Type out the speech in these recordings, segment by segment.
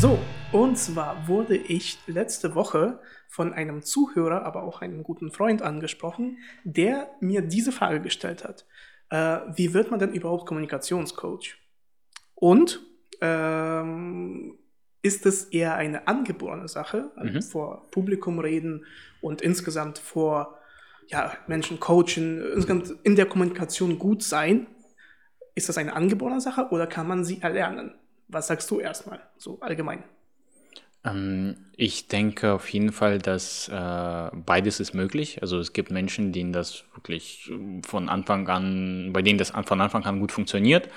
So, und zwar wurde ich letzte Woche von einem Zuhörer, aber auch einem guten Freund angesprochen, der mir diese Frage gestellt hat. Äh, wie wird man denn überhaupt Kommunikationscoach? Und ähm, ist es eher eine angeborene Sache, also Mhm. vor Publikum reden und insgesamt vor ja, Menschen coachen, insgesamt in der Kommunikation gut sein? Ist das eine angeborene Sache oder kann man sie erlernen? Was sagst du erstmal, so allgemein? Ähm, ich denke auf jeden Fall, dass äh, beides ist möglich. Also es gibt Menschen, denen das wirklich von Anfang an, bei denen das von Anfang an gut funktioniert,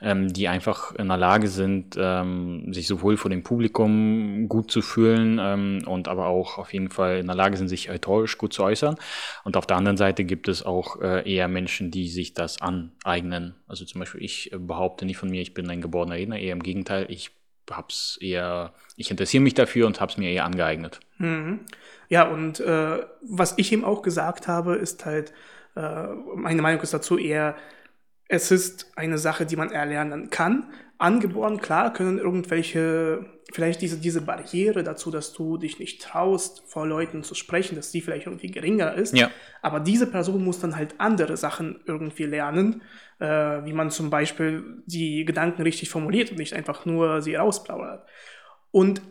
ähm, die einfach in der Lage sind, ähm, sich sowohl vor dem Publikum gut zu fühlen ähm, und aber auch auf jeden Fall in der Lage sind, sich rhetorisch gut zu äußern. Und auf der anderen Seite gibt es auch äh, eher Menschen, die sich das aneignen. Also zum Beispiel ich behaupte nicht von mir, ich bin ein geborener Redner, eher im Gegenteil, ich hab's eher, ich interessiere mich dafür und hab's mir eher angeeignet. Mhm. Ja, und äh, was ich ihm auch gesagt habe, ist halt, äh, meine Meinung ist dazu eher, es ist eine Sache, die man erlernen kann. Angeboren, klar, können irgendwelche, vielleicht diese, diese Barriere dazu, dass du dich nicht traust, vor Leuten zu sprechen, dass die vielleicht irgendwie geringer ist. Ja. Aber diese Person muss dann halt andere Sachen irgendwie lernen, äh, wie man zum Beispiel die Gedanken richtig formuliert und nicht einfach nur sie rausplaudert. Und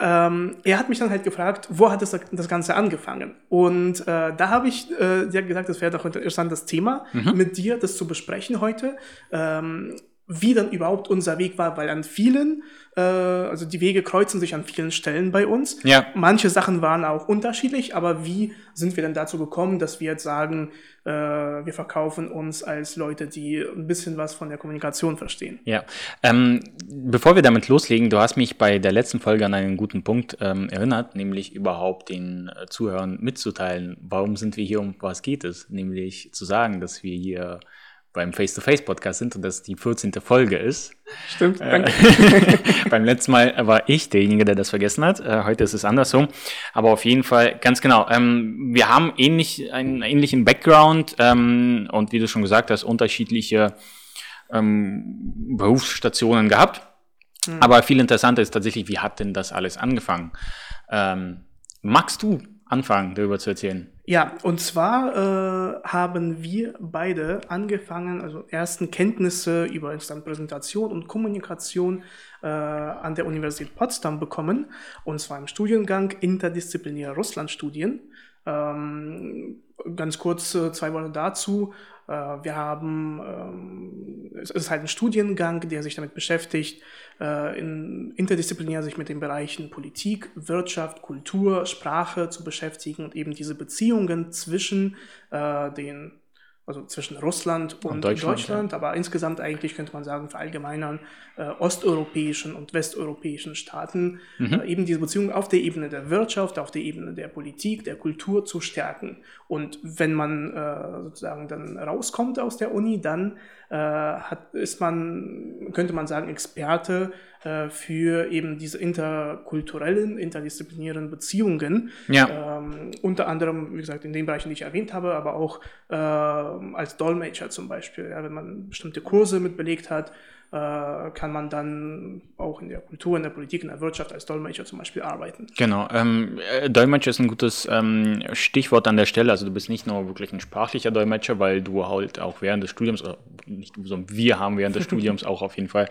ähm, er hat mich dann halt gefragt, wo hat das, das Ganze angefangen? Und äh, da habe ich äh, dir gesagt, das wäre doch ein interessantes Thema, mit dir das zu besprechen heute. Ähm, wie dann überhaupt unser Weg war, weil an vielen, äh, also die Wege kreuzen sich an vielen Stellen bei uns. Ja. Manche Sachen waren auch unterschiedlich, aber wie sind wir denn dazu gekommen, dass wir jetzt sagen, äh, wir verkaufen uns als Leute, die ein bisschen was von der Kommunikation verstehen? Ja, ähm, bevor wir damit loslegen, du hast mich bei der letzten Folge an einen guten Punkt ähm, erinnert, nämlich überhaupt den äh, Zuhörern mitzuteilen, warum sind wir hier und was geht es? Nämlich zu sagen, dass wir hier beim Face-to-Face-Podcast sind und dass die 14. Folge ist. Stimmt, danke. Beim letzten Mal war ich derjenige, der das vergessen hat. Äh, heute ist es andersrum. Aber auf jeden Fall, ganz genau. Ähm, wir haben ähnlich, einen ähnlichen Background ähm, und wie du schon gesagt hast, unterschiedliche ähm, Berufsstationen gehabt. Aber viel interessanter ist tatsächlich, wie hat denn das alles angefangen? Magst du anfangen, darüber zu erzählen? Ja, und zwar äh, haben wir beide angefangen, also ersten Kenntnisse über instant Präsentation und Kommunikation äh, an der Universität Potsdam bekommen, und zwar im Studiengang interdisziplinäre Russlandstudien. Ähm, ganz kurz äh, zwei Worte dazu. Äh, wir haben, ähm, es ist halt ein Studiengang, der sich damit beschäftigt, äh, in interdisziplinär sich mit den Bereichen Politik, Wirtschaft, Kultur, Sprache zu beschäftigen und eben diese Beziehungen zwischen äh, den also zwischen Russland und, Und Deutschland, Deutschland, aber insgesamt eigentlich könnte man sagen, verallgemeinern äh, osteuropäischen und westeuropäischen Staaten äh, eben diese Beziehung auf der Ebene der Wirtschaft, auf der Ebene der Politik, der Kultur zu stärken. Und wenn man äh, sozusagen dann rauskommt aus der Uni, dann äh, hat, ist man, könnte man sagen, Experte äh, für eben diese interkulturellen, interdisziplinären Beziehungen. Ja. Ähm, unter anderem, wie gesagt, in den Bereichen, die ich erwähnt habe, aber auch äh, als Dolmetscher zum Beispiel. Ja, wenn man bestimmte Kurse mit belegt hat, kann man dann auch in der Kultur, in der Politik, in der Wirtschaft als Dolmetscher zum Beispiel arbeiten. Genau. Ähm, äh, Dolmetscher ist ein gutes ähm, Stichwort an der Stelle. Also du bist nicht nur wirklich ein sprachlicher Dolmetscher, weil du halt auch während des Studiums, oder nicht du, sondern wir haben während des Studiums auch auf jeden Fall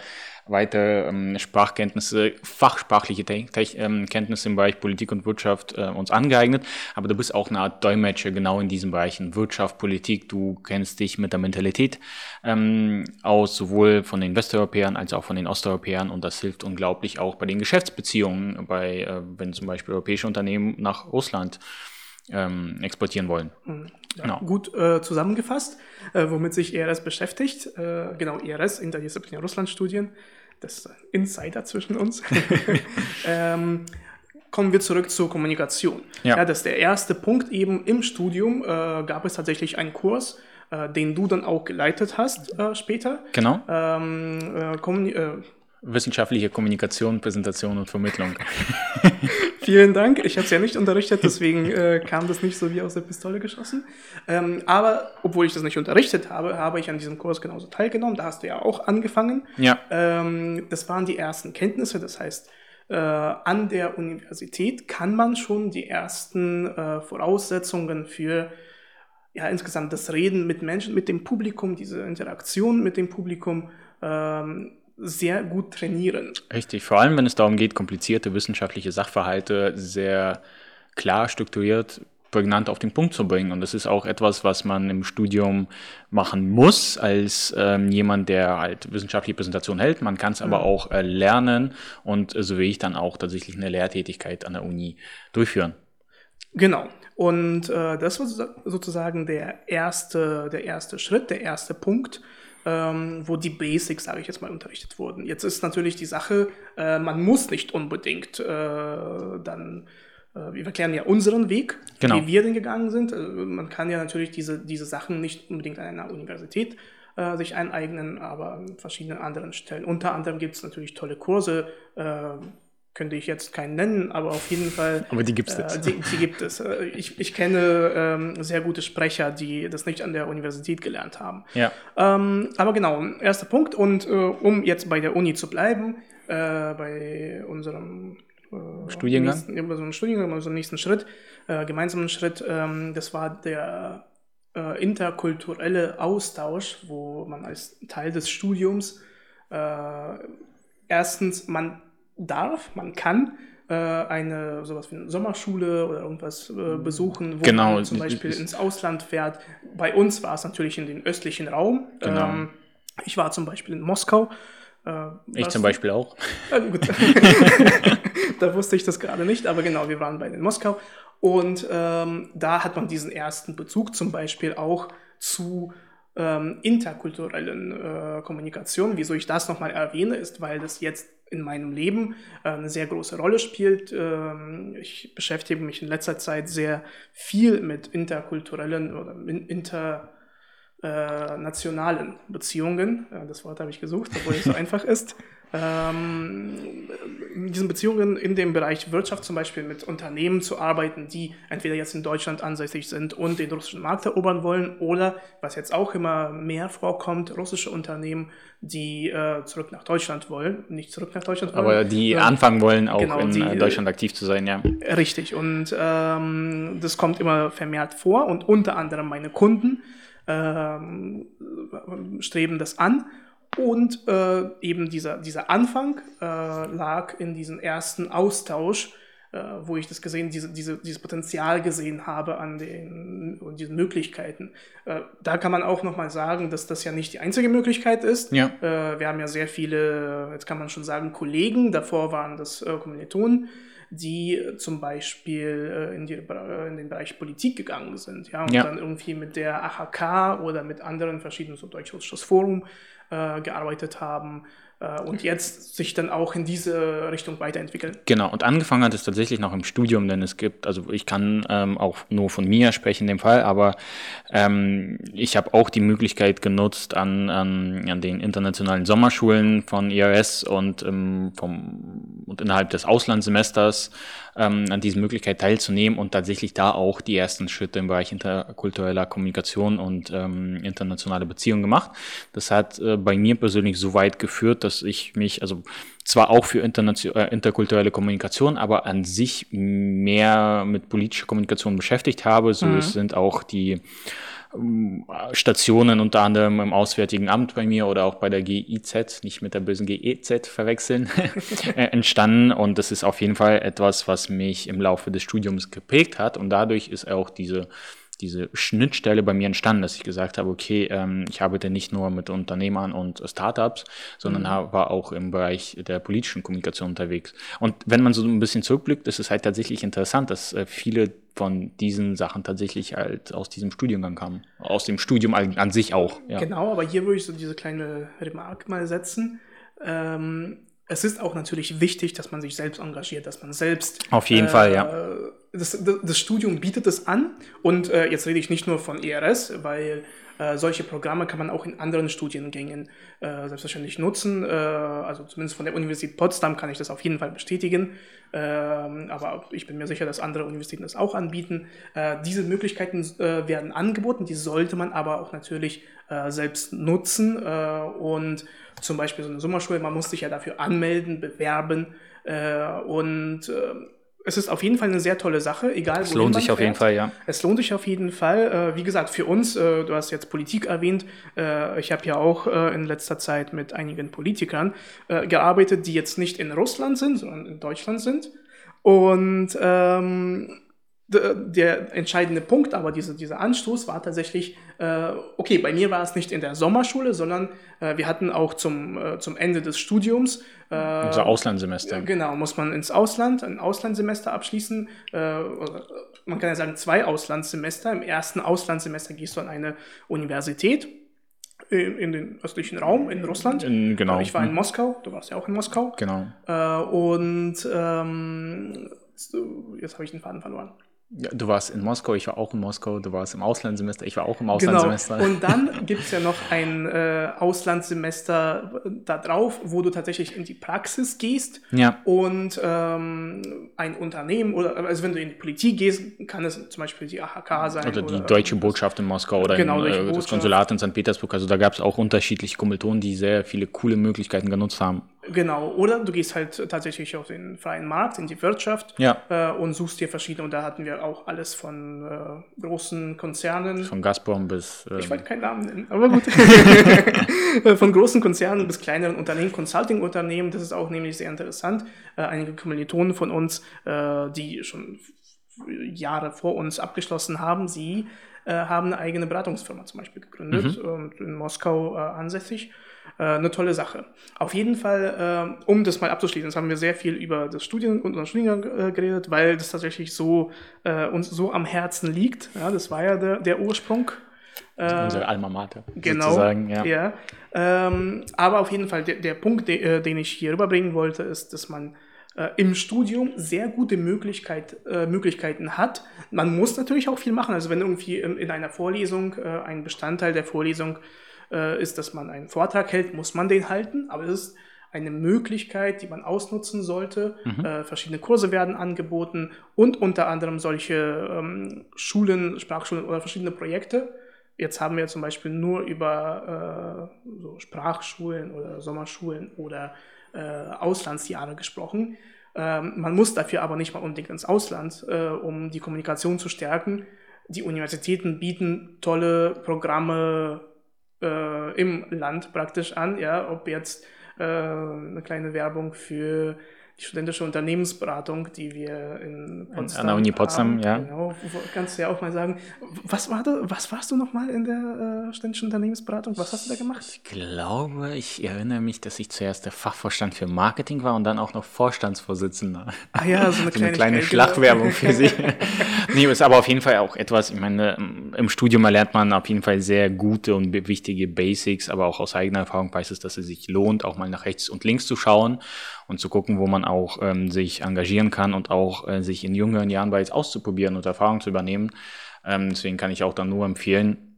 weiter ähm, Sprachkenntnisse, fachsprachliche Te Te ähm, Kenntnisse im Bereich Politik und Wirtschaft äh, uns angeeignet. Aber du bist auch eine Art Dolmetscher genau in diesen Bereichen Wirtschaft, Politik. Du kennst dich mit der Mentalität ähm, aus, sowohl von den Westeuropäern als auch von den Osteuropäern. Und das hilft unglaublich auch bei den Geschäftsbeziehungen, bei, äh, wenn zum Beispiel europäische Unternehmen nach Russland ähm, exportieren wollen. Genau. Gut äh, zusammengefasst, äh, womit sich ERS beschäftigt. Äh, genau, ERS, interdisziplinäre Russlandstudien. Das ist ein Insider zwischen uns. ähm, kommen wir zurück zur Kommunikation. Ja. das ist der erste Punkt eben im Studium. Äh, gab es tatsächlich einen Kurs, äh, den du dann auch geleitet hast äh, später. Genau. Ähm, äh, Kommuni äh, Wissenschaftliche Kommunikation, Präsentation und Vermittlung. Vielen Dank. Ich habe es ja nicht unterrichtet, deswegen äh, kam das nicht so wie aus der Pistole geschossen. Ähm, aber obwohl ich das nicht unterrichtet habe, habe ich an diesem Kurs genauso teilgenommen. Da hast du ja auch angefangen. Ja. Ähm, das waren die ersten Kenntnisse. Das heißt, äh, an der Universität kann man schon die ersten äh, Voraussetzungen für ja, insgesamt das Reden mit Menschen, mit dem Publikum, diese Interaktion mit dem Publikum ähm, sehr gut trainieren. Richtig, vor allem wenn es darum geht, komplizierte wissenschaftliche Sachverhalte sehr klar strukturiert prägnant auf den Punkt zu bringen. Und das ist auch etwas, was man im Studium machen muss, als ähm, jemand, der halt wissenschaftliche Präsentation hält. Man kann es aber mhm. auch äh, lernen und äh, so wie ich dann auch tatsächlich eine Lehrtätigkeit an der Uni durchführen. Genau. Und äh, das war sozusagen der erste, der erste Schritt, der erste Punkt, ähm, wo die Basics, sage ich jetzt mal, unterrichtet wurden. Jetzt ist natürlich die Sache, äh, man muss nicht unbedingt äh, dann äh, wir erklären ja unseren Weg, genau. wie wir denn gegangen sind. Also man kann ja natürlich diese, diese Sachen nicht unbedingt an einer Universität äh, sich aneignen, aber an verschiedenen anderen Stellen. Unter anderem gibt es natürlich tolle Kurse, äh, könnte ich jetzt keinen nennen, aber auf jeden Fall. Aber die gibt es äh, die, die, gibt es. Äh, ich, ich kenne ähm, sehr gute Sprecher, die das nicht an der Universität gelernt haben. Ja. Ähm, aber genau, erster Punkt. Und äh, um jetzt bei der Uni zu bleiben, äh, bei unserem äh, Studiengang? Nächsten, über so einen Studiengang, über so einen nächsten Schritt, gemeinsamen Schritt. Ähm, das war der interkulturelle Austausch, wo man als Teil des Studiums erstens, man darf, man kann äh, eine sowas wie eine Sommerschule oder irgendwas äh, besuchen, wo genau. man zum Beispiel ins Ausland fährt. Bei uns war es natürlich in den östlichen Raum. Genau. Ähm, ich war zum Beispiel in Moskau äh, ich zum Beispiel auch. Äh, gut. da wusste ich das gerade nicht, aber genau, wir waren bei den Moskau. Und ähm, da hat man diesen ersten Bezug zum Beispiel auch zu ähm, interkulturellen äh, Kommunikation. Wieso ich das nochmal erwähne, ist, weil das jetzt in meinem Leben äh, eine sehr große Rolle spielt. Ähm, ich beschäftige mich in letzter Zeit sehr viel mit interkulturellen oder inter äh, Beziehungen, äh, das Wort habe ich gesucht, obwohl es so einfach ist, ähm, diesen Beziehungen in dem Bereich Wirtschaft zum Beispiel mit Unternehmen zu arbeiten, die entweder jetzt in Deutschland ansässig sind und den russischen Markt erobern wollen oder, was jetzt auch immer mehr vorkommt, russische Unternehmen, die äh, zurück nach Deutschland wollen, nicht zurück nach Deutschland wollen. Aber die ähm, anfangen wollen, auch genau, in die, äh, Deutschland aktiv zu sein, ja. Richtig, und ähm, das kommt immer vermehrt vor und unter anderem meine Kunden ähm, streben das an. Und äh, eben dieser, dieser Anfang äh, lag in diesem ersten Austausch, äh, wo ich das gesehen, diese, diese, dieses Potenzial gesehen habe an den und diesen Möglichkeiten. Äh, da kann man auch nochmal sagen, dass das ja nicht die einzige Möglichkeit ist. Ja. Äh, wir haben ja sehr viele, jetzt kann man schon sagen, Kollegen, davor waren das äh, Kommilitonen die zum Beispiel äh, in, die, äh, in, den Bereich Politik gegangen sind, ja, und ja. dann irgendwie mit der AHK oder mit anderen verschiedenen, so Deutsch-Russisches Forum, äh, gearbeitet haben äh, und jetzt sich dann auch in diese Richtung weiterentwickeln. Genau, und angefangen hat es tatsächlich noch im Studium, denn es gibt, also ich kann ähm, auch nur von mir sprechen in dem Fall, aber ähm, ich habe auch die Möglichkeit genutzt, an, an, an den internationalen Sommerschulen von IRS und, ähm, vom, und innerhalb des Auslandssemesters ähm, an diese Möglichkeit teilzunehmen und tatsächlich da auch die ersten Schritte im Bereich interkultureller Kommunikation und ähm, internationale Beziehungen gemacht. Das hat äh, bei mir persönlich so weit geführt, dass ich mich, also zwar auch für äh, interkulturelle Kommunikation, aber an sich mehr mit politischer Kommunikation beschäftigt habe. So mhm. sind auch die ähm, Stationen unter anderem im Auswärtigen Amt bei mir oder auch bei der GIZ, nicht mit der bösen GEZ verwechseln, äh, entstanden. Und das ist auf jeden Fall etwas, was mich im Laufe des Studiums geprägt hat. Und dadurch ist auch diese diese Schnittstelle bei mir entstanden, dass ich gesagt habe, okay, ähm, ich arbeite nicht nur mit Unternehmern und Startups, sondern mhm. war auch im Bereich der politischen Kommunikation unterwegs. Und wenn man so ein bisschen zurückblickt, ist es halt tatsächlich interessant, dass äh, viele von diesen Sachen tatsächlich halt aus diesem Studiengang kamen. Aus dem Studium an, an sich auch. Ja. Genau, aber hier würde ich so diese kleine Remark mal setzen. Ähm, es ist auch natürlich wichtig, dass man sich selbst engagiert, dass man selbst. Auf jeden äh, Fall, ja. Das, das, Studium bietet es an und äh, jetzt rede ich nicht nur von ERS, weil Äh, solche Programme kann man auch in anderen Studiengängen äh, selbstverständlich nutzen. Äh, also zumindest von der Universität Potsdam kann ich das auf jeden Fall bestätigen. Ähm, aber ich bin mir sicher, dass andere Universitäten das auch anbieten. Äh, diese Möglichkeiten äh, werden angeboten, die sollte man aber auch natürlich äh, selbst nutzen. und zum Beispiel so eine Sommerschule, man muss sich ja dafür anmelden, bewerben. und es ist auf jeden Fall eine sehr tolle Sache, egal Es lohnt sich auf jeden Fall, ja. Es lohnt sich auf jeden Fall. Äh, wie gesagt, für uns, äh, du hast jetzt Politik erwähnt, äh, ich habe ja auch äh, in letzter Zeit mit einigen Politikern äh, gearbeitet, die jetzt nicht in Russland sind, sondern in Deutschland sind. Und ähm, der entscheidende Punkt, aber diese, dieser Anstoß war tatsächlich, äh, okay, bei mir war es nicht in der Sommerschule, sondern äh, wir hatten auch zum, äh, zum Ende des Studiums. Äh, Unser Auslandssemester. Genau, muss man ins Ausland, ein Auslandssemester abschließen. Äh, man kann ja sagen, zwei Auslandssemester. Im ersten Auslandssemester gehst du an eine Universität in, in den östlichen Raum, in Russland. In, genau. Ich war in Moskau, du warst ja auch in Moskau. Genau. Äh, und ähm, jetzt habe ich den Faden verloren. Ja, du warst in Moskau, ich war auch in Moskau, du warst im Auslandssemester, ich war auch im genau. Auslandssemester. Genau. Und dann gibt es ja noch ein äh, Auslandssemester da drauf, wo du tatsächlich in die Praxis gehst ja. und ähm, ein Unternehmen oder also wenn du in die Politik gehst, kann es zum Beispiel die AHK sein. Oder die oder, deutsche Botschaft in Moskau oder genau, in, äh, das Konsulat in St. Petersburg. Also da gab es auch unterschiedliche Kommilitonen, die sehr viele coole Möglichkeiten genutzt haben. Genau, oder du gehst halt tatsächlich auf den freien Markt, in die Wirtschaft ja. äh, und suchst dir verschiedene, und da hatten wir auch alles von äh, großen Konzernen. Von Gazprom bis. Äh, ich wollte keinen Namen nennen, aber gut. von großen Konzernen bis kleineren Unternehmen, Consulting-Unternehmen, das ist auch nämlich sehr interessant. Äh, einige Kommilitonen von uns, äh, die schon Jahre vor uns abgeschlossen haben, sie äh, haben eine eigene Beratungsfirma zum Beispiel gegründet mhm. und in Moskau ansässig äh, eine tolle Sache. Auf jeden Fall, äh, um das mal abzuschließen, jetzt haben wir sehr viel über das Studien und unseren Studiengang äh, geredet, weil das tatsächlich so äh, uns so am Herzen liegt. Ja, das war ja der, der Ursprung. Äh, unsere Alma Mater. Genau. Sozusagen, ja. ja. Ähm, aber auf jeden Fall, der, der Punkt, de, äh, den ich hier rüberbringen wollte, ist, dass man äh, im Studium sehr gute Möglichkeit, äh, Möglichkeiten hat. Man muss natürlich auch viel machen. Also wenn irgendwie in, in einer Vorlesung äh, ein Bestandteil der Vorlesung äh, ist, dass man einen Vortrag hält, muss man den halten, aber es ist eine Möglichkeit, die man ausnutzen sollte. Mhm. Äh, verschiedene Kurse werden angeboten und unter anderem solche ähm, Schulen, Sprachschulen oder verschiedene Projekte. Jetzt haben wir zum Beispiel nur über äh, so Sprachschulen oder Sommerschulen oder äh, Auslandsjahre gesprochen. Ähm, man muss dafür aber nicht mal unbedingt ins Ausland, äh, um die Kommunikation zu stärken. Die Universitäten bieten tolle Programme, äh, im Land praktisch an, ja, ob jetzt äh, eine kleine Werbung für die studentische Unternehmensberatung, die wir in Potsdam An der Uni Potsdam, haben. ja. Genau, kannst du ja auch mal sagen, was, war da, was warst du nochmal in der äh, studentischen Unternehmensberatung? Was hast du da gemacht? Ich glaube, ich erinnere mich, dass ich zuerst der Fachvorstand für Marketing war und dann auch noch Vorstandsvorsitzender. Ah ja, so eine, so eine kleine Schlagwerbung für sie. nee, ist aber auf jeden Fall auch etwas, ich meine, im Studium erlernt man auf jeden Fall sehr gute und wichtige Basics, aber auch aus eigener Erfahrung weiß es, dass es sich lohnt, auch mal nach rechts und links zu schauen und zu gucken, wo man auch ähm, sich engagieren kann und auch äh, sich in jüngeren Jahren bereits auszuprobieren und Erfahrung zu übernehmen. Ähm, deswegen kann ich auch dann nur empfehlen,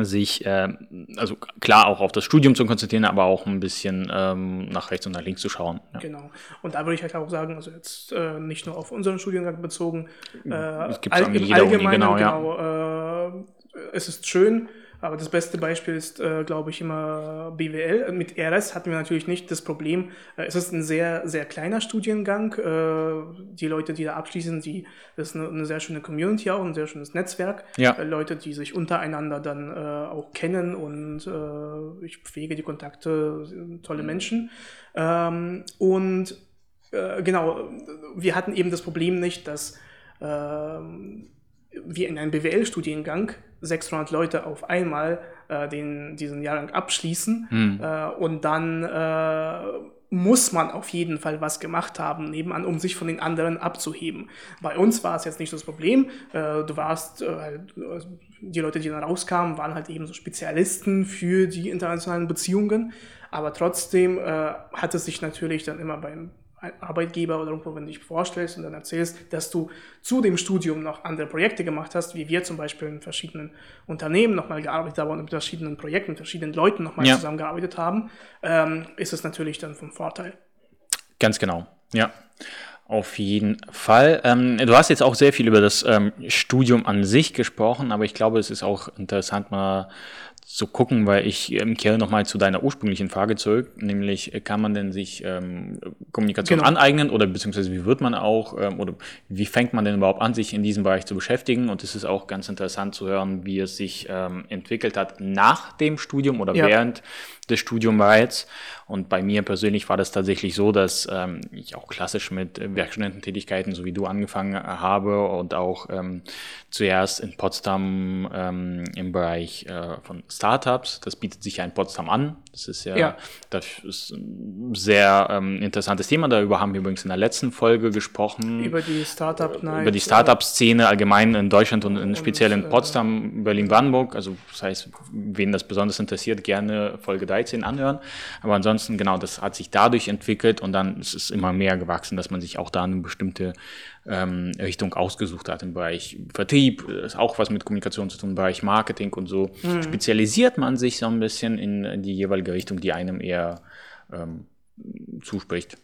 sich, äh, also klar auch auf das Studium zu konzentrieren, aber auch ein bisschen ähm, nach rechts und nach links zu schauen. Ja. Genau. Und da würde ich halt auch sagen, also jetzt äh, nicht nur auf unseren Studiengang bezogen, äh, es gibt all, im Allgemeinen, genau, genau ja. äh, es ist schön, aber das beste Beispiel ist, äh, glaube ich, immer BWL. Mit RS hatten wir natürlich nicht das Problem. Äh, es ist ein sehr, sehr kleiner Studiengang. Äh, die Leute, die da abschließen, die, das ist eine, eine, sehr schöne Community auch, ein sehr schönes Netzwerk. Ja. Äh, Leute, die sich untereinander dann äh, auch kennen und äh, ich pflege die Kontakte, tolle Menschen. Ähm, und genau, wir hatten eben das Problem nicht, dass ähm, wir in einem BWL-Studiengang 600 Leute auf einmal äh, den, diesen Jahrgang abschließen hm. äh, und dann äh, muss man auf jeden Fall was gemacht haben nebenan, um sich von den anderen abzuheben. Bei uns war es jetzt nicht das Problem. Äh, du warst, äh, die Leute, die dann rauskamen, waren halt eben so Spezialisten für die internationalen Beziehungen. Aber trotzdem hat es sich natürlich dann immer beim Arbeitgeber oder irgendwo, wenn du dich vorstellst und dann erzählst, dass du zu dem Studium noch andere Projekte gemacht hast, wie wir zum Beispiel in verschiedenen Unternehmen nochmal gearbeitet haben und mit verschiedenen Projekten, mit verschiedenen Leuten nochmal ja. zusammengearbeitet haben, ähm, ist es natürlich dann vom Vorteil. Ganz genau, ja. Auf jeden Fall. Ähm, du hast jetzt auch sehr viel über das ähm, Studium an sich gesprochen, aber ich glaube, es ist auch interessant, mal zu gucken, weil ich ähm, kehre nochmal zu deiner ursprünglichen Frage zurück, nämlich äh, kann man denn sich ähm, Kommunikation genau. aneignen oder beziehungsweise wie wird man auch ähm, oder wie fängt man denn überhaupt an, sich in diesem Bereich zu beschäftigen? Und es ist auch ganz interessant zu hören, wie es sich ähm, entwickelt hat nach dem Studium oder ja. während des Studiums bereits. Und bei mir persönlich war das tatsächlich so, dass ähm, ich auch klassisch mit Werkstudententätigkeiten, so wie du angefangen habe und auch ähm, zuerst in Potsdam ähm, im Bereich äh, von Startups. Das bietet sich ja in Potsdam an. Das ist ja, ja. das ist ein sehr ähm, interessantes Thema. Darüber haben wir übrigens in der letzten Folge gesprochen. Über die Startup Night. Über die Startup-Szene allgemein in Deutschland und, in, speziell in äh, Potsdam, Berlin-Brandenburg. Also das heißt, wen das besonders interessiert, gerne Folge 13 anhören. Aber ansonsten, genau, das hat sich dadurch entwickelt und dann ist es immer mehr gewachsen, dass man sich auch da eine bestimmte ähm, Richtung ausgesucht hat im Bereich Vertrieb, ist auch was mit Kommunikation zu tun, im Bereich Marketing und so. Mhm. Spezialisiert man sich so ein bisschen in die jeweilige Richtung, die einem eher ähm, zuspricht.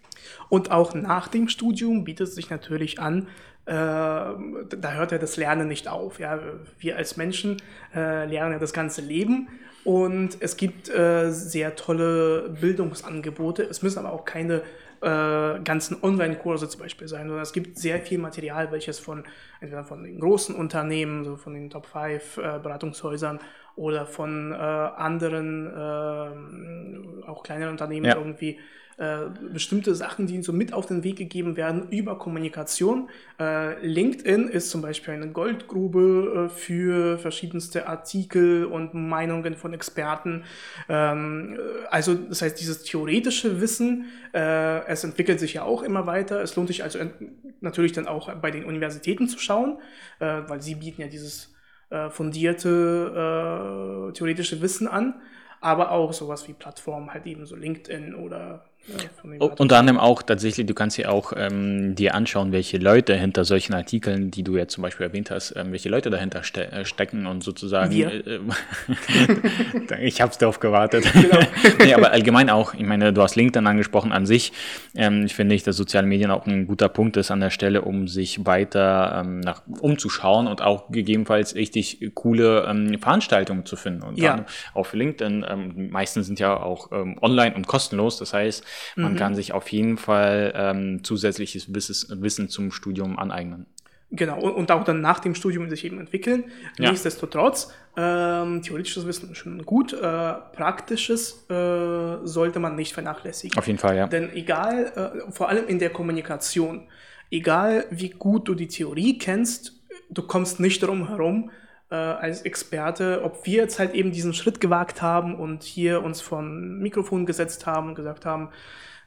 Und auch nach dem Studium bietet es sich natürlich an, äh, da hört ja das Lernen nicht auf. Ja? Wir als Menschen äh, lernen ja das ganze Leben und es gibt äh, sehr tolle Bildungsangebote. Es müssen aber auch keine äh, ganzen Online-Kurse zum Beispiel sein, sondern es gibt sehr viel Material, welches von entweder von den großen Unternehmen, so von den Top 5 äh, Beratungshäusern oder von äh, anderen, äh, auch kleineren Unternehmen ja. irgendwie äh, bestimmte Sachen, die ihnen so mit auf den Weg gegeben werden über Kommunikation. Äh, LinkedIn ist zum Beispiel eine Goldgrube äh, für verschiedenste Artikel und Meinungen von Experten. Ähm, äh, also das heißt, dieses theoretische Wissen, äh, es entwickelt sich ja auch immer weiter. Es lohnt sich also natürlich dann auch bei den Universitäten zu schauen, weil sie bieten ja dieses fundierte theoretische Wissen an aber auch sowas wie Plattformen, halt eben so LinkedIn oder ja, Unter anderem auch tatsächlich, du kannst ja auch ähm, dir anschauen, welche Leute hinter solchen Artikeln, die du jetzt zum Beispiel erwähnt hast, ähm, welche Leute dahinter ste äh, stecken und sozusagen. Wir. Äh, äh ich habe darauf gewartet. Genau. nee, aber allgemein auch, ich meine, du hast LinkedIn angesprochen an sich. Ähm, ich finde, dass soziale Medien auch ein guter Punkt ist an der Stelle, um sich weiter ähm, nach umzuschauen und auch gegebenenfalls richtig coole ähm, Veranstaltungen zu finden. Und ja. auf LinkedIn, ähm, meistens sind ja auch ähm, online und kostenlos. Das heißt, man mhm. kann sich auf jeden Fall ähm, zusätzliches Wissen zum Studium aneignen. Genau, und auch dann nach dem Studium sich eben entwickeln. Ja. Nichtsdestotrotz, ähm, theoretisches Wissen ist schon gut, äh, praktisches äh, sollte man nicht vernachlässigen. Auf jeden Fall, ja. Denn egal, äh, vor allem in der Kommunikation, egal wie gut du die Theorie kennst, du kommst nicht drum herum, äh, als Experte, ob wir jetzt halt eben diesen Schritt gewagt haben und hier uns vom Mikrofon gesetzt haben und gesagt haben,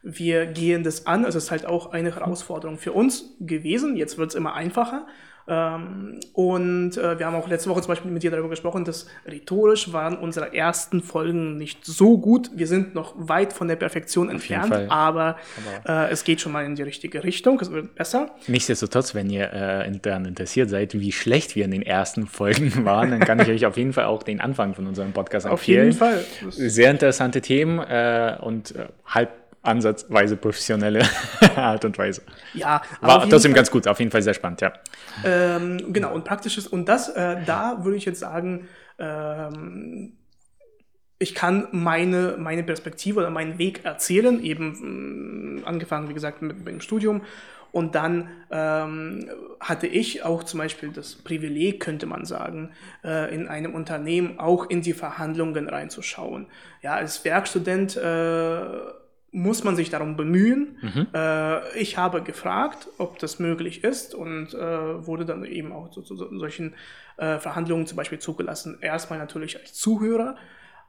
wir gehen das an. Also es ist halt auch eine Herausforderung für uns gewesen. Jetzt wird es immer einfacher. Ähm, und äh, wir haben auch letzte Woche zum Beispiel mit dir darüber gesprochen, dass rhetorisch waren unsere ersten Folgen nicht so gut. Wir sind noch weit von der Perfektion Auf entfernt, aber, aber. Äh, es geht schon mal in die richtige Richtung. Es wird besser. Nichtsdestotrotz, wenn ihr äh, daran interessiert seid, wie schlecht wir in den ersten Folgen waren, dann kann ich euch auf jeden Fall auch den Anfang von unserem Podcast empfehlen. Auf jeden Fall. Sehr interessante Themen äh, und äh, halb ansatzweise professionelle Art und Weise. Ja, war trotzdem Fall, ganz gut, auf jeden Fall sehr spannend, ja. Ähm, genau, und praktisches, und das, äh, da würde ich jetzt sagen, ähm, ich kann meine, meine Perspektive oder meinen Weg erzählen, eben mh, angefangen, wie gesagt, mit, mit dem Studium. Und dann ähm, hatte ich auch zum Beispiel das Privileg, könnte man sagen, äh, in einem Unternehmen auch in die Verhandlungen reinzuschauen. Ja, als Werkstudent äh, muss man sich darum bemühen. Mhm. Äh, ich habe gefragt, ob das möglich ist und äh, wurde dann eben auch zu, zu solchen äh, Verhandlungen zum Beispiel zugelassen. Erstmal natürlich als Zuhörer,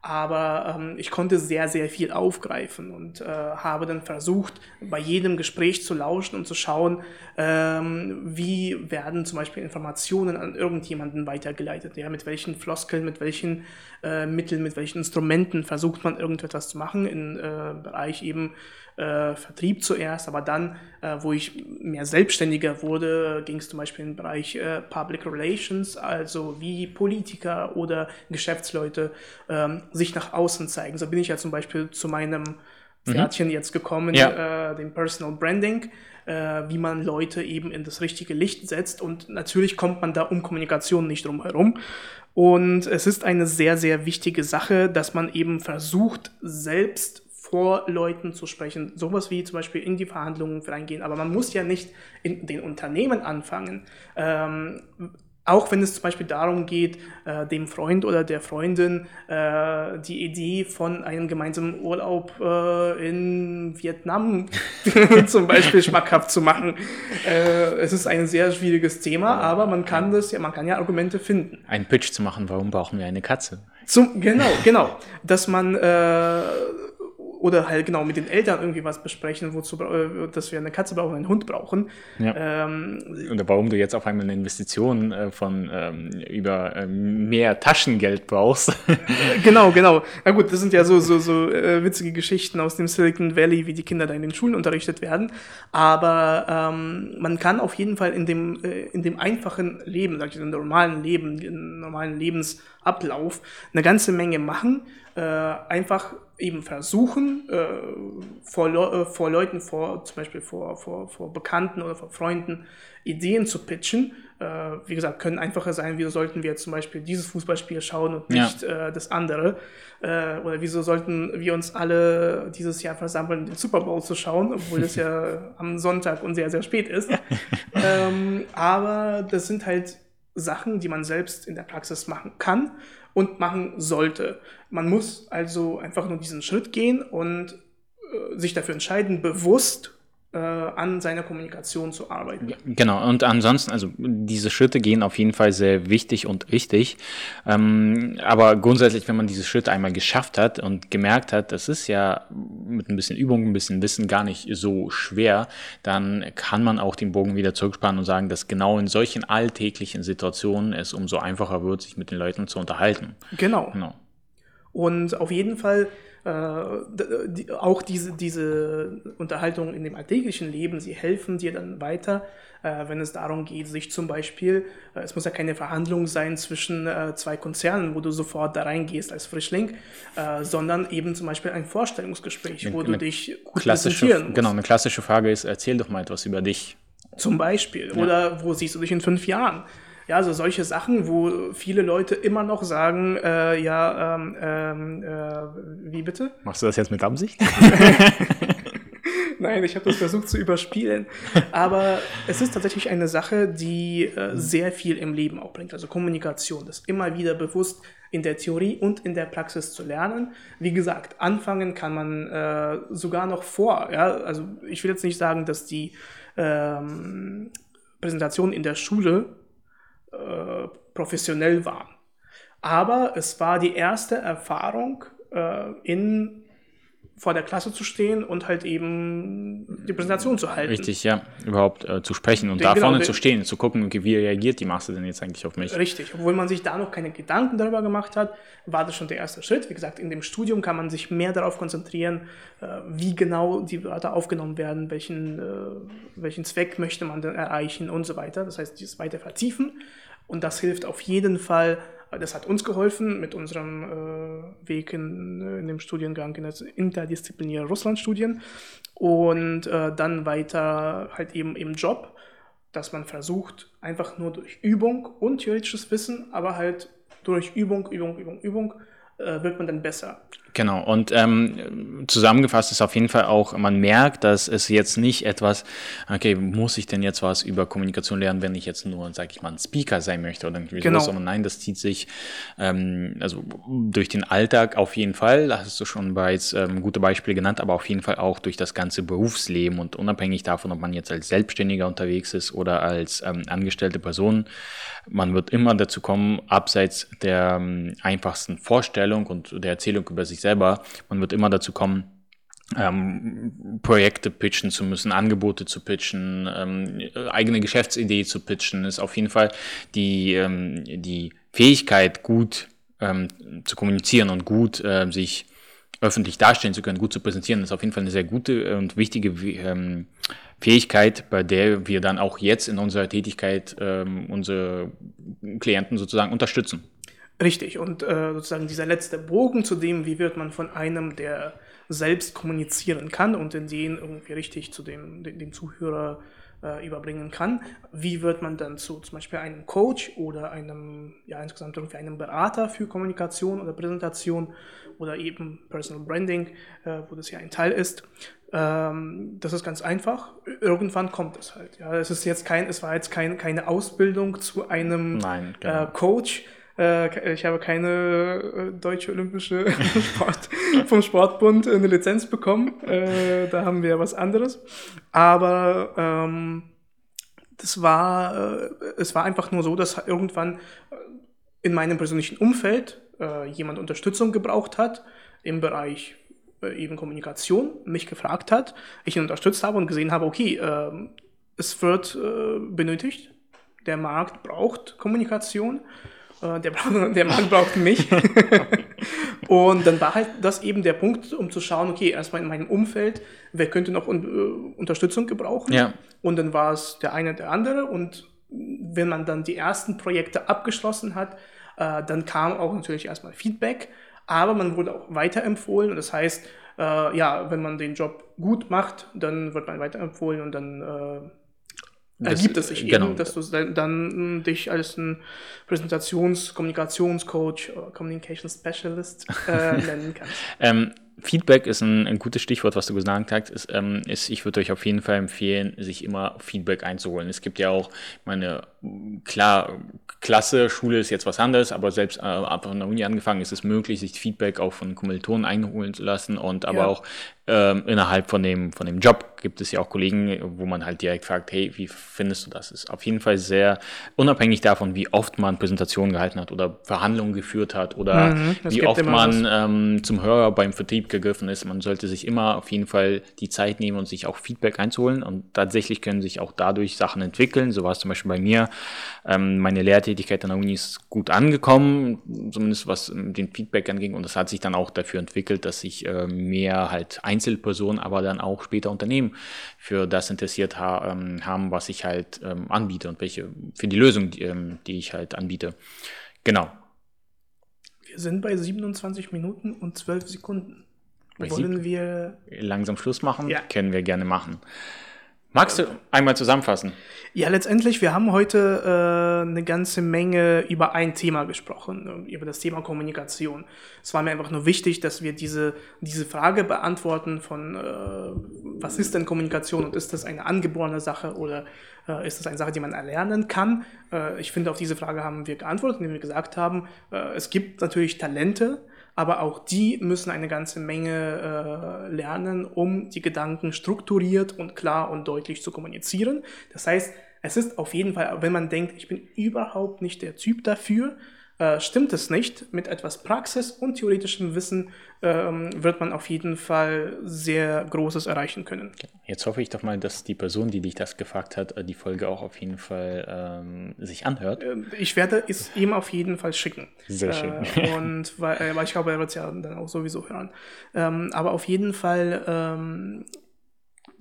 aber ähm, ich konnte sehr, sehr viel aufgreifen und äh, habe dann versucht, bei jedem Gespräch zu lauschen und zu schauen, ähm, wie werden zum Beispiel Informationen an irgendjemanden weitergeleitet, ja, mit welchen Floskeln, mit welchen äh, Mitteln, mit welchen Instrumenten versucht man irgendetwas zu machen. Im äh, Bereich eben äh, Vertrieb zuerst, aber dann, äh, wo ich mehr selbstständiger wurde, ging es zum Beispiel im Bereich äh, Public Relations, also wie Politiker oder Geschäftsleute ähm, sich nach außen zeigen. So bin ich ja zum Beispiel zu meinem mhm. Pferdchen mhm. jetzt gekommen, ja. äh, dem Personal Branding, äh, wie man Leute eben in das richtige Licht setzt. Und natürlich kommt man da um Kommunikation nicht drum herum. Und es ist eine sehr, sehr wichtige Sache, dass man eben versucht, selbst vor Leuten zu sprechen, sowas wie zum Beispiel in die Verhandlungen reingehen. Aber man muss ja nicht in den Unternehmen anfangen. Ähm, auch wenn es zum Beispiel darum geht, äh, dem Freund oder der Freundin äh, die Idee von einem gemeinsamen Urlaub äh, in Vietnam zum Beispiel schmackhaft zu machen. Äh, es ist ein sehr schwieriges Thema, aber man kann das ja, man kann ja Argumente finden. Ein Pitch zu machen, warum brauchen wir eine Katze? Zum, genau, genau. Dass man äh, oder halt genau mit den Eltern irgendwie was besprechen, wozu, äh, dass wir eine Katze brauchen, einen Hund brauchen. Ja. Ähm, oder warum du jetzt auf einmal eine Investition äh, von ähm, über äh, mehr Taschengeld brauchst. genau, genau. Na gut, das sind ja so, so, so äh, witzige Geschichten aus dem Silicon Valley, wie die Kinder da in den Schulen unterrichtet werden. Aber ähm, man kann auf jeden Fall in dem, äh, in dem einfachen Leben, sag ich, in dem normalen Leben, in normalen Lebensablauf eine ganze Menge machen. Äh, einfach eben versuchen, äh, vor, Le äh, vor Leuten, vor, zum Beispiel vor, vor, vor Bekannten oder vor Freunden Ideen zu pitchen. Äh, wie gesagt, können einfacher sein, wieso sollten wir zum Beispiel dieses Fußballspiel schauen und nicht ja. äh, das andere. Äh, oder wieso sollten wir uns alle dieses Jahr versammeln, den Super Bowl zu schauen, obwohl es ja am Sonntag und sehr, sehr spät ist. ähm, aber das sind halt Sachen, die man selbst in der Praxis machen kann und machen sollte. Man muss also einfach nur diesen Schritt gehen und äh, sich dafür entscheiden, bewusst an seiner Kommunikation zu arbeiten. Genau, und ansonsten, also diese Schritte gehen auf jeden Fall sehr wichtig und richtig. Ähm, aber grundsätzlich, wenn man diese Schritte einmal geschafft hat und gemerkt hat, das ist ja mit ein bisschen Übung, ein bisschen Wissen gar nicht so schwer, dann kann man auch den Bogen wieder zurückspannen und sagen, dass genau in solchen alltäglichen Situationen es umso einfacher wird, sich mit den Leuten zu unterhalten. Genau. genau. Und auf jeden Fall äh, die, auch diese, diese Unterhaltung in dem alltäglichen Leben, sie helfen dir dann weiter, äh, wenn es darum geht, sich zum Beispiel, äh, es muss ja keine Verhandlung sein zwischen äh, zwei Konzernen, wo du sofort da reingehst als Frischling, äh, sondern eben zum Beispiel ein Vorstellungsgespräch, wo eine, du dich gut präsentieren musst. Genau, eine klassische Frage ist, erzähl doch mal etwas über dich. Zum Beispiel. Ja. Oder wo siehst du dich in fünf Jahren? Ja, also solche Sachen, wo viele Leute immer noch sagen, äh, ja, ähm, ähm, äh, wie bitte? Machst du das jetzt mit Absicht? Nein, ich habe das versucht zu überspielen. Aber es ist tatsächlich eine Sache, die äh, sehr viel im Leben auch bringt. Also Kommunikation, das immer wieder bewusst in der Theorie und in der Praxis zu lernen. Wie gesagt, anfangen kann man äh, sogar noch vor. Ja? Also ich will jetzt nicht sagen, dass die ähm, Präsentation in der Schule äh, professionell waren. Aber es war die erste Erfahrung äh, in vor der Klasse zu stehen und halt eben die Präsentation zu halten. Richtig, ja, überhaupt äh, zu sprechen und den, da genau, vorne zu stehen, zu gucken, wie reagiert die Masse denn jetzt eigentlich auf mich. Richtig, obwohl man sich da noch keine Gedanken darüber gemacht hat, war das schon der erste Schritt. Wie gesagt, in dem Studium kann man sich mehr darauf konzentrieren, äh, wie genau die Wörter aufgenommen werden, welchen, äh, welchen Zweck möchte man denn erreichen und so weiter. Das heißt, dieses weiter vertiefen und das hilft auf jeden Fall das hat uns geholfen mit unserem äh, Weg in, in, dem Studiengang in das interdisziplinäre Russlandstudien und äh, dann weiter halt eben im Job, dass man versucht, einfach nur durch Übung und theoretisches Wissen, aber halt durch Übung, Übung, Übung, Übung, äh, wird man dann besser. Genau, und ähm, zusammengefasst ist auf jeden Fall auch, man merkt, dass es jetzt nicht etwas, okay, muss ich denn jetzt was über Kommunikation lernen, wenn ich jetzt nur, sag ich mal, ein Speaker sein möchte oder irgendwie genau. sowas, nein, das zieht sich ähm, also durch den Alltag auf jeden Fall, da hast du schon bereits ähm, gute Beispiele genannt, aber auf jeden Fall auch durch das ganze Berufsleben und unabhängig davon, ob man jetzt als Selbstständiger unterwegs ist oder als ähm, angestellte Person, man wird immer dazu kommen, abseits der ähm, einfachsten Vorstellung und der Erzählung über sich selber, man wird immer dazu kommen, ähm, Projekte pitchen zu müssen, Angebote zu pitchen, ähm, eigene Geschäftsidee zu pitchen, ist auf jeden Fall die, ähm, die Fähigkeit, gut ähm, zu kommunizieren und gut äh, sich öffentlich darstellen zu können, gut zu präsentieren, ist auf jeden Fall eine sehr gute und wichtige ähm, Fähigkeit, bei der wir dann auch jetzt in unserer Tätigkeit ähm, unsere Klienten sozusagen unterstützen. Richtig, und äh, sozusagen dieser letzte Bogen zu dem, wie wird man von einem, der selbst kommunizieren kann und in den irgendwie richtig zu dem, dem, dem Zuhörer äh, überbringen kann, wie wird man dann zu zum Beispiel einem Coach oder einem, ja insgesamt irgendwie einem Berater für Kommunikation oder Präsentation oder eben Personal Branding, äh, wo das ja ein Teil ist. Ähm, das ist ganz einfach. Irgendwann kommt es halt. Ja, es ist jetzt kein, es war jetzt kein, keine Ausbildung zu einem Nein, genau. äh, Coach. Äh, ich habe keine äh, deutsche olympische Sport vom Sportbund eine Lizenz bekommen. Äh, da haben wir was anderes. Aber ähm, das war, äh, es war einfach nur so, dass irgendwann in meinem persönlichen Umfeld jemand Unterstützung gebraucht hat im Bereich äh, eben Kommunikation mich gefragt hat, ich ihn unterstützt habe und gesehen habe, okay, äh, es wird äh, benötigt, der Markt braucht Kommunikation, äh, der, der Markt braucht mich. und dann war halt das eben der Punkt, um zu schauen, okay, erstmal in meinem Umfeld, wer könnte noch un äh, Unterstützung gebrauchen? Ja. Und dann war es der eine, der andere und wenn man dann die ersten Projekte abgeschlossen hat, äh, dann kam auch natürlich erstmal Feedback aber man wurde auch weiterempfohlen und das heißt, äh, ja, wenn man den Job gut macht, dann wird man weiterempfohlen und dann äh, ergibt es sich genau. eben, dass du dann, dann dich als ein Präsentations-, Kommunikationscoach, äh, Communication Specialist äh, nennen kannst. ähm, Feedback ist ein, ein, gutes Stichwort, was du gesagt hast. Ist, ähm, ist, ich würde euch auf jeden Fall empfehlen, sich immer Feedback einzuholen. Es gibt ja auch, meine, klar, Klasse, Schule ist jetzt was anderes, aber selbst äh, ab von der Uni angefangen ist es möglich, sich Feedback auch von Kommilitonen einholen zu lassen und aber ja. auch ähm, innerhalb von dem, von dem Job gibt es ja auch Kollegen, wo man halt direkt fragt, hey, wie findest du das? Ist auf jeden Fall sehr unabhängig davon, wie oft man Präsentationen gehalten hat oder Verhandlungen geführt hat oder mhm, wie oft man ähm, zum Hörer beim Vertrieb gegriffen ist. Man sollte sich immer auf jeden Fall die Zeit nehmen und sich auch Feedback einzuholen und tatsächlich können sich auch dadurch Sachen entwickeln. So war es zum Beispiel bei mir. Ähm, meine Lehrtätigkeit an der Uni ist gut angekommen, zumindest was den Feedback anging und das hat sich dann auch dafür entwickelt, dass ich äh, mehr halt Einzelpersonen, aber dann auch später Unternehmen für das interessiert ha ähm, haben, was ich halt ähm, anbiete und welche für die Lösung, die, ähm, die ich halt anbiete. Genau. Wir sind bei 27 Minuten und 12 Sekunden. Wollen wir langsam Schluss machen? Ja. Können wir gerne machen. Magst du einmal zusammenfassen? Ja, letztendlich, wir haben heute äh, eine ganze Menge über ein Thema gesprochen, über das Thema Kommunikation. Es war mir einfach nur wichtig, dass wir diese, diese Frage beantworten von, äh, was ist denn Kommunikation und ist das eine angeborene Sache oder äh, ist das eine Sache, die man erlernen kann? Äh, ich finde, auf diese Frage haben wir geantwortet, indem wir gesagt haben, äh, es gibt natürlich Talente, aber auch die müssen eine ganze Menge äh, lernen, um die Gedanken strukturiert und klar und deutlich zu kommunizieren. Das heißt, es ist auf jeden Fall, wenn man denkt, ich bin überhaupt nicht der Typ dafür, äh, stimmt es nicht. Mit etwas Praxis und theoretischem Wissen ähm, wird man auf jeden Fall sehr Großes erreichen können. Jetzt hoffe ich doch mal, dass die Person, die dich das gefragt hat, äh, die Folge auch auf jeden Fall ähm, sich anhört. Ähm, ich werde es ihm auf jeden Fall schicken. Sehr schön. Äh, und weil, äh, weil, ich glaube, er wird es ja dann auch sowieso hören. Ähm, aber auf jeden Fall ähm,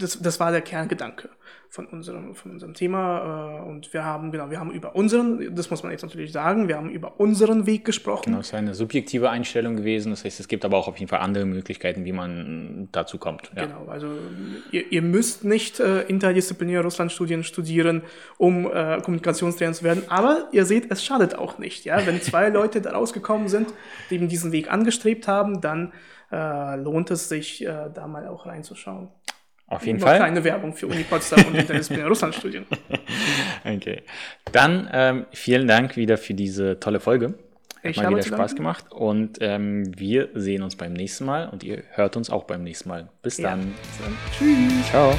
das, das war der Kerngedanke von unserem, von unserem Thema. Äh, und wir haben, genau, wir haben über unseren, das muss man jetzt natürlich sagen, wir haben über unseren Weg gesprochen. Genau, es ist eine subjektive Einstellung gewesen. Das heißt, es gibt aber auch auf jeden Fall andere Möglichkeiten, wie man dazu kommt. Ja. Genau, also ihr, ihr müsst nicht äh, interdisziplinäre Russlandstudien studieren, um äh, Kommunikationstrainer zu werden, aber ihr seht, es schadet auch nicht. Ja? Wenn zwei Leute da rausgekommen sind, die eben diesen Weg angestrebt haben, dann äh, lohnt es sich, äh, da mal auch reinzuschauen. Auf jeden Noch Fall. Keine Werbung für Uni Potsdam und Interdisziplinäre Russlandstudien. Okay. Dann ähm, vielen Dank wieder für diese tolle Folge. Hat ich mal wieder Spaß gemacht und ähm, wir sehen uns beim nächsten Mal und ihr hört uns auch beim nächsten Mal. Bis ja. dann. Bis dann. Tschüss. Ciao.